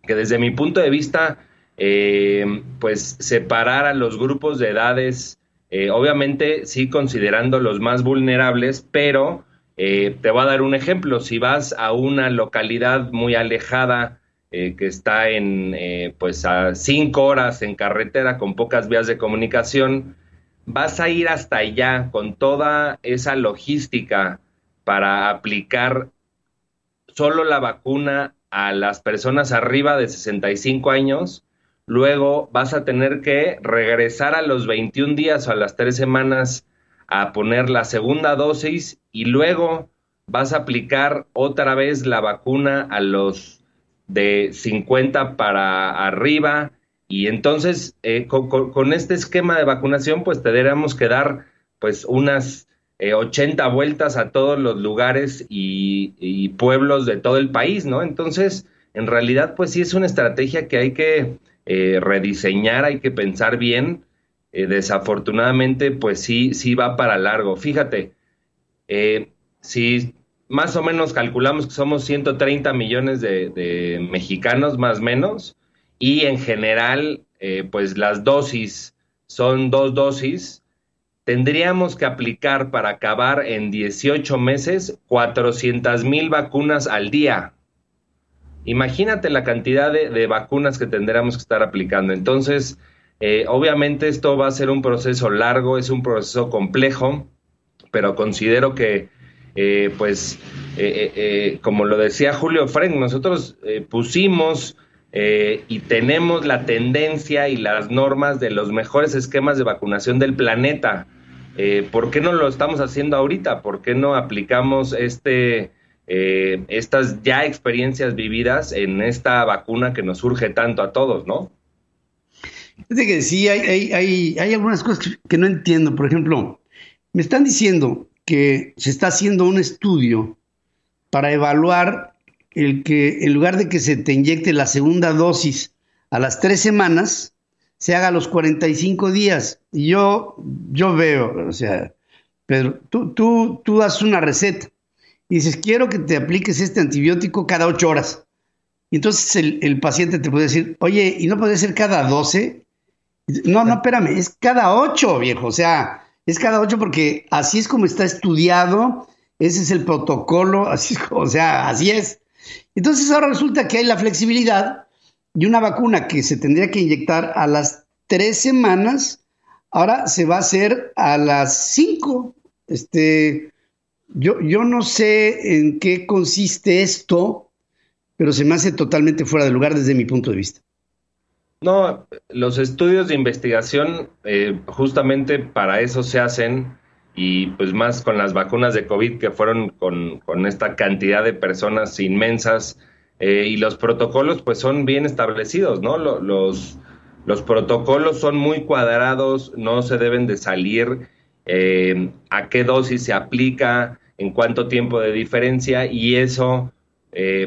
Speaker 5: que desde mi punto de vista eh, pues separar a los grupos de edades, eh, obviamente sí considerando los más vulnerables, pero te voy a dar un ejemplo, si vas a una localidad muy alejada, que está en pues a cinco horas en carretera con pocas vías de comunicación, vas a ir hasta allá con toda esa logística para aplicar solo la vacuna a las personas arriba de 65 años, Luego vas a tener que regresar a los 21 días o a las 3 semanas a poner la segunda dosis y luego vas a aplicar otra vez la vacuna a los de 50 para arriba Y entonces, eh, con, este esquema de vacunación, pues tendríamos que dar pues unas 80 vueltas a todos los lugares y, pueblos de todo el país, ¿no? Entonces, en realidad, pues sí es una estrategia que hay que rediseñar, hay que pensar bien. desafortunadamente, pues sí, sí va para largo. Fíjate, si más o menos calculamos que somos 130 millones de, mexicanos, más o menos, y en general, eh, pues las dosis son dos dosis, tendríamos que aplicar para acabar en 18 meses 400 mil vacunas al día. Imagínate la cantidad de, vacunas que tendríamos que estar aplicando. Entonces, eh, obviamente esto va a ser un proceso largo, es un proceso complejo, pero considero que eh, pues, eh, eh, como lo decía Julio Frank, nosotros pusimos y tenemos la tendencia y las normas de los mejores esquemas de vacunación del planeta. ¿Por qué no lo estamos haciendo ahorita? ¿Por qué no aplicamos este, estas ya experiencias vividas en esta vacuna que nos surge tanto a todos, no?
Speaker 2: Que sí, hay, hay, hay algunas cosas que no entiendo. Por ejemplo, me están diciendo que se está haciendo un estudio para evaluar el que en lugar de que se te inyecte la segunda dosis a las tres semanas, se haga a los 45 días. Y yo, yo veo, o sea, Pedro, tú, tú, tú das una receta y dices, quiero que te apliques este antibiótico cada ocho horas. Y entonces el, el, paciente te puede decir, oye, ¿y no puede ser cada 12? No, no, espérame, es cada ocho, viejo. O sea, es cada ocho porque así es como está estudiado, ese es el protocolo, así es, o sea, así es. Entonces ahora resulta que hay la flexibilidad y una vacuna que se tendría que inyectar a las tres semanas, ahora se va a hacer a las cinco. Este, yo, yo no sé en qué consiste esto, pero se me hace totalmente fuera de lugar desde mi punto de vista.
Speaker 5: No, los estudios de investigación eh, justamente para eso se hacen y pues más con las vacunas de COVID que fueron con, esta cantidad de personas inmensas eh, y los protocolos pues son bien establecidos, ¿no? Los, los protocolos son muy cuadrados, no se deben de salir eh, a qué dosis se aplica, en cuánto tiempo de diferencia y eso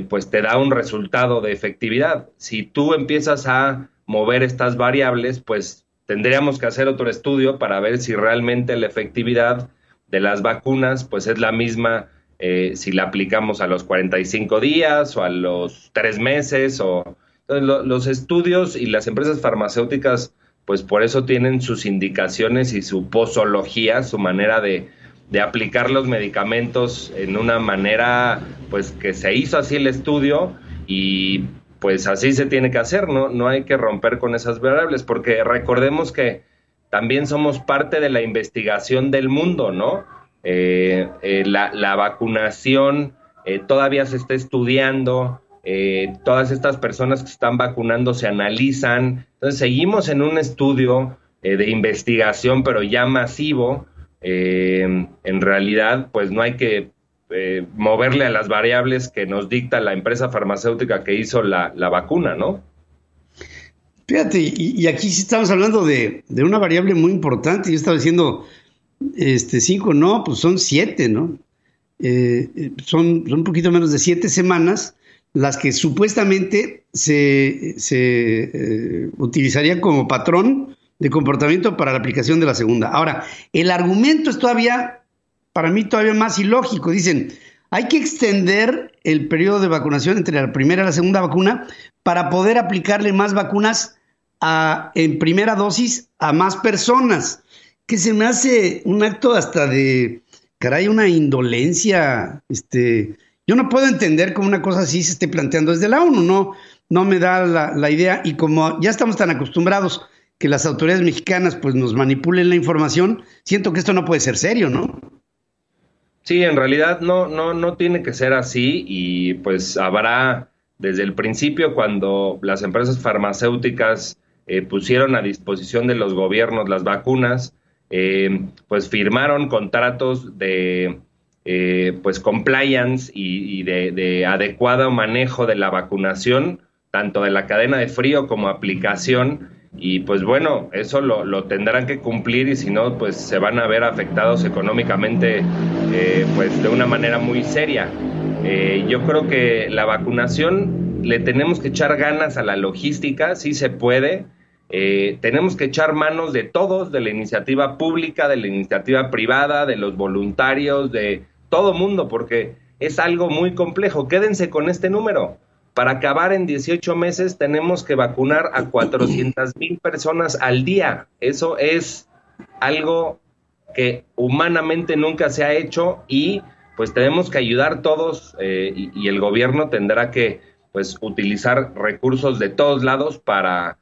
Speaker 5: pues te da un resultado de efectividad. Si tú empiezas a mover estas variables, pues tendríamos que hacer otro estudio para ver si realmente la efectividad de las vacunas pues es la misma eh, si la aplicamos a los 45 días o a los tres meses o los estudios y las empresas farmacéuticas pues por eso tienen sus indicaciones y su posología, su manera de, de aplicar los medicamentos en una manera pues que se hizo así el estudio y pues así se tiene que hacer, ¿no? No hay que romper con esas variables, porque recordemos que también somos parte de la investigación del mundo, ¿no? Eh, eh, la, vacunación eh, todavía se está estudiando, todas estas personas que están vacunando se analizan, entonces seguimos en un estudio de investigación, pero ya masivo, en realidad, pues no hay que eh, moverle a las variables que nos dicta la empresa farmacéutica que hizo la, vacuna, ¿no?
Speaker 2: Fíjate, y, aquí sí estamos hablando de, una variable muy importante. Yo estaba diciendo, este, cinco, no, pues son siete, ¿no? Eh, son, un poquito menos de siete semanas las que supuestamente se, se utilizarían como patrón de comportamiento para la aplicación de la segunda. Ahora, el argumento es todavía para mí todavía más ilógico. Dicen, hay que extender el periodo de vacunación entre la primera y la segunda vacuna para poder aplicarle más vacunas a, en primera dosis a más personas, que se me hace un acto hasta de, caray, una indolencia. Este, yo no puedo entender cómo una cosa así se esté planteando desde la ONU, no, no me da la, la idea y como ya estamos tan acostumbrados que las autoridades mexicanas pues nos manipulen la información, siento que esto no puede ser serio, ¿no?
Speaker 5: Sí, en realidad no, no, no tiene que ser así y pues habrá desde el principio cuando las empresas farmacéuticas eh, pusieron a disposición de los gobiernos las vacunas, eh, pues firmaron contratos de eh, pues compliance y, de, de, adecuado manejo de la vacunación, tanto de la cadena de frío como aplicación. Y pues bueno, eso lo, tendrán que cumplir y si no, pues se van a ver afectados económicamente eh, pues de una manera muy seria. Eh, yo creo que la vacunación le tenemos que echar ganas a la logística, sí se puede. Eh, tenemos que echar manos de todos, de la iniciativa pública, de la iniciativa privada, de los voluntarios, de todo mundo, porque es algo muy complejo. Quédense con este número. Para acabar en 18 meses tenemos que vacunar a 400 mil personas al día. Eso es algo que humanamente nunca se ha hecho y pues tenemos que ayudar todos eh, y, el gobierno tendrá que pues utilizar recursos de todos lados para,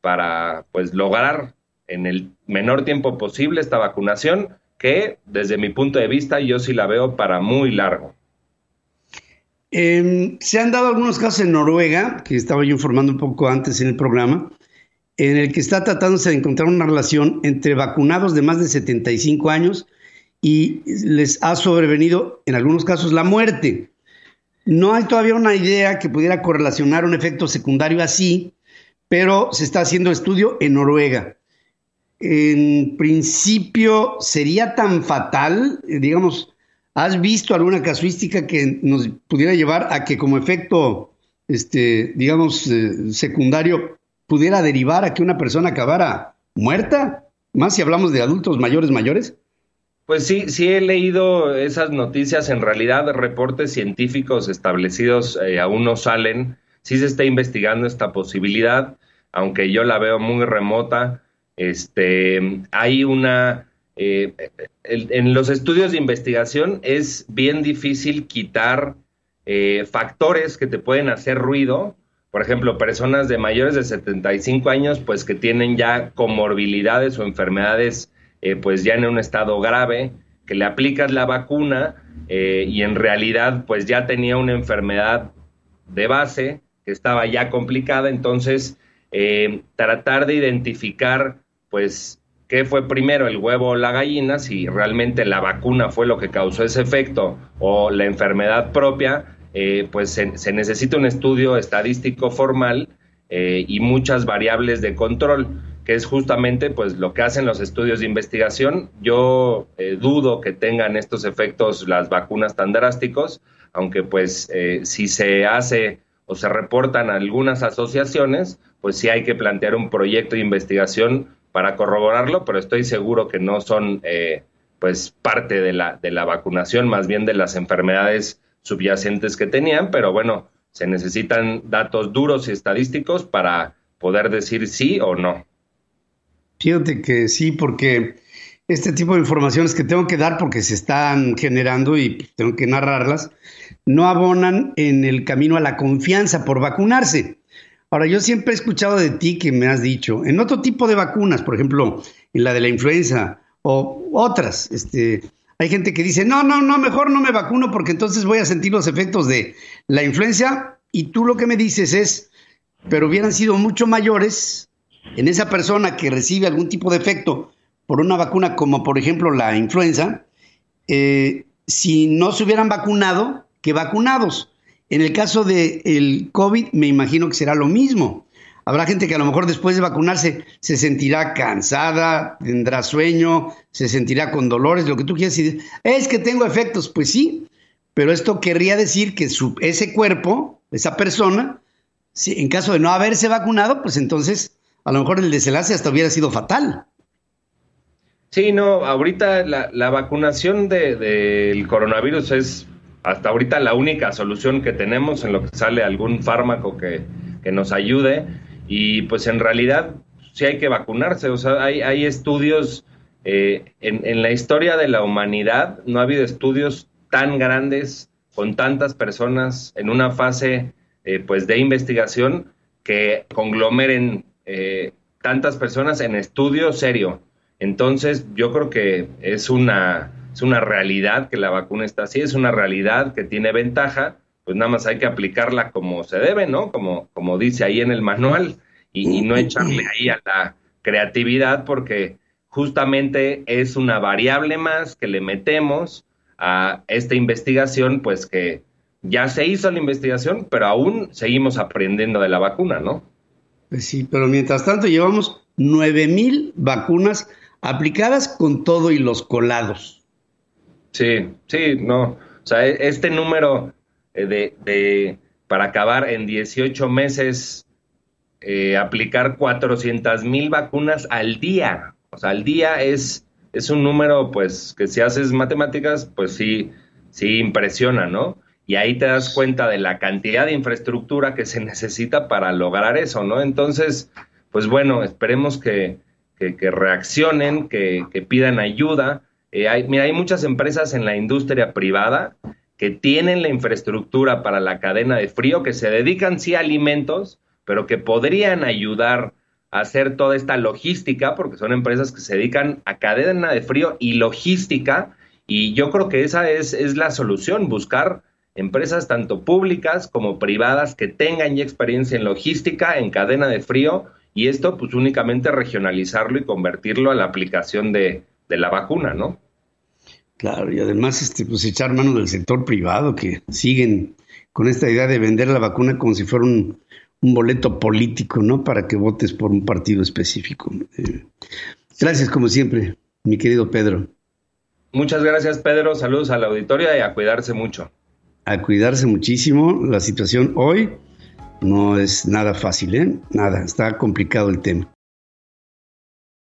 Speaker 5: para pues lograr en el menor tiempo posible esta vacunación que desde mi punto de vista yo sí la veo para muy largo.
Speaker 2: Em, se han dado algunos casos en Noruega, que estaba yo informando un poco antes en el programa, en el que está tratándose de encontrar una relación entre vacunados de más de 75 años y les ha sobrevenido en algunos casos la muerte. No hay todavía una idea que pudiera correlacionar un efecto secundario así, pero se está haciendo estudio en Noruega. En principio, ¿sería tan fatal, digamos, ¿Has visto alguna casuística que nos pudiera llevar a que como efecto, este, digamos, eh, secundario, pudiera derivar a que una persona acabara muerta? Más si hablamos de adultos mayores mayores.
Speaker 5: Pues sí, sí he leído esas noticias. En realidad, reportes científicos establecidos eh, aún no salen. Sí se está investigando esta posibilidad, aunque yo la veo muy remota. Este, hay una eh, en los estudios de investigación es bien difícil quitar eh, factores que te pueden hacer ruido. Por ejemplo, personas de mayores de 75 años, pues que tienen ya comorbilidades o enfermedades, eh, pues ya en un estado grave, que le aplicas la vacuna y en realidad, pues ya tenía una enfermedad de base que estaba ya complicada. Entonces, tratar de identificar, pues, qué fue primero, el huevo o la gallina, si realmente la vacuna fue lo que causó ese efecto o la enfermedad propia, eh, pues se, necesita un estudio estadístico formal eh, y muchas variables de control, que es justamente pues lo que hacen los estudios de investigación. Yo eh, dudo que tengan estos efectos las vacunas tan drásticos, aunque pues si se hace o se reportan algunas asociaciones, pues sí hay que plantear un proyecto de investigación para corroborarlo, pero estoy seguro que no son eh, pues parte de la, de la vacunación, más bien de las enfermedades subyacentes que tenían, pero bueno, se necesitan datos duros y estadísticos para poder decir sí o no.
Speaker 2: Fíjate que sí, porque este tipo de informaciones que tengo que dar porque se están generando y tengo que narrarlas, no abonan en el camino a la confianza por vacunarse. Ahora, yo siempre he escuchado de ti que me has dicho, en otro tipo de vacunas, por ejemplo, en la de la influenza o otras, este, hay gente que dice, no, no, no, mejor no me vacuno porque entonces voy a sentir los efectos de la influenza y tú lo que me dices es, pero hubieran sido mucho mayores en esa persona que recibe algún tipo de efecto por una vacuna como por ejemplo la influenza, eh, si no se hubieran vacunado que vacunados. En el caso del el COVID, me imagino que será lo mismo. Habrá gente que a lo mejor después de vacunarse se sentirá cansada, tendrá sueño, se sentirá con dolores, lo que tú quieras decir. Es que tengo efectos, pues sí, pero esto querría decir que su, ese cuerpo, esa persona, si, en caso de no haberse vacunado, pues entonces a lo mejor el desenlace hasta hubiera sido fatal.
Speaker 5: Sí, no, ahorita la, vacunación del coronavirus es hasta ahorita la única solución que tenemos en lo que sale algún fármaco que, nos ayude y pues en realidad sí hay que vacunarse, o sea, hay, hay estudios eh, en, la historia de la humanidad, no ha habido estudios tan grandes con tantas personas en una fase eh, pues de investigación que conglomeren eh, tantas personas en estudio serio. Entonces yo creo que es una es una realidad que la vacuna está así, es una realidad que tiene ventaja, pues nada más hay que aplicarla como se debe, ¿no? Como, como dice ahí en el manual y, no echarle ahí a la creatividad porque justamente es una variable más que le metemos a esta investigación, pues que ya se hizo la investigación, pero aún seguimos aprendiendo de la vacuna, ¿no?
Speaker 2: Pues sí, pero mientras tanto llevamos 9 mil vacunas aplicadas con todo y los colados.
Speaker 5: Sí, sí, no. O sea, e, este número eh, de, para acabar en 18 meses, eh, aplicar 400 mil vacunas al día. O sea, al día es, es un número, pues, que si haces matemáticas, pues sí, sí impresiona, ¿no? Y ahí te das cuenta de la cantidad de infraestructura que se necesita para lograr eso, ¿no? Entonces, pues bueno, esperemos que, que, reaccionen, que, pidan ayuda. Eh, hay, mira, hay muchas empresas en la industria privada que tienen la infraestructura para la cadena de frío, que se dedican sí a alimentos, pero que podrían ayudar a hacer toda esta logística, porque son empresas que se dedican a cadena de frío y logística, y yo creo que esa es, es la solución, buscar empresas tanto públicas como privadas que tengan ya experiencia en logística, en cadena de frío, y esto pues únicamente regionalizarlo y convertirlo a la aplicación de, la vacuna, ¿no?
Speaker 2: Claro, y además este, pues echar mano del sector privado que siguen con esta idea de vender la vacuna como si fuera un, boleto político, ¿no? Para que votes por un partido específico. Eh, gracias como siempre, mi querido Pedro.
Speaker 5: Muchas gracias, Pedro. Saludos a la auditoria y a cuidarse mucho.
Speaker 2: A cuidarse muchísimo. La situación hoy no es nada fácil, ¿eh? Nada, está complicado el tema.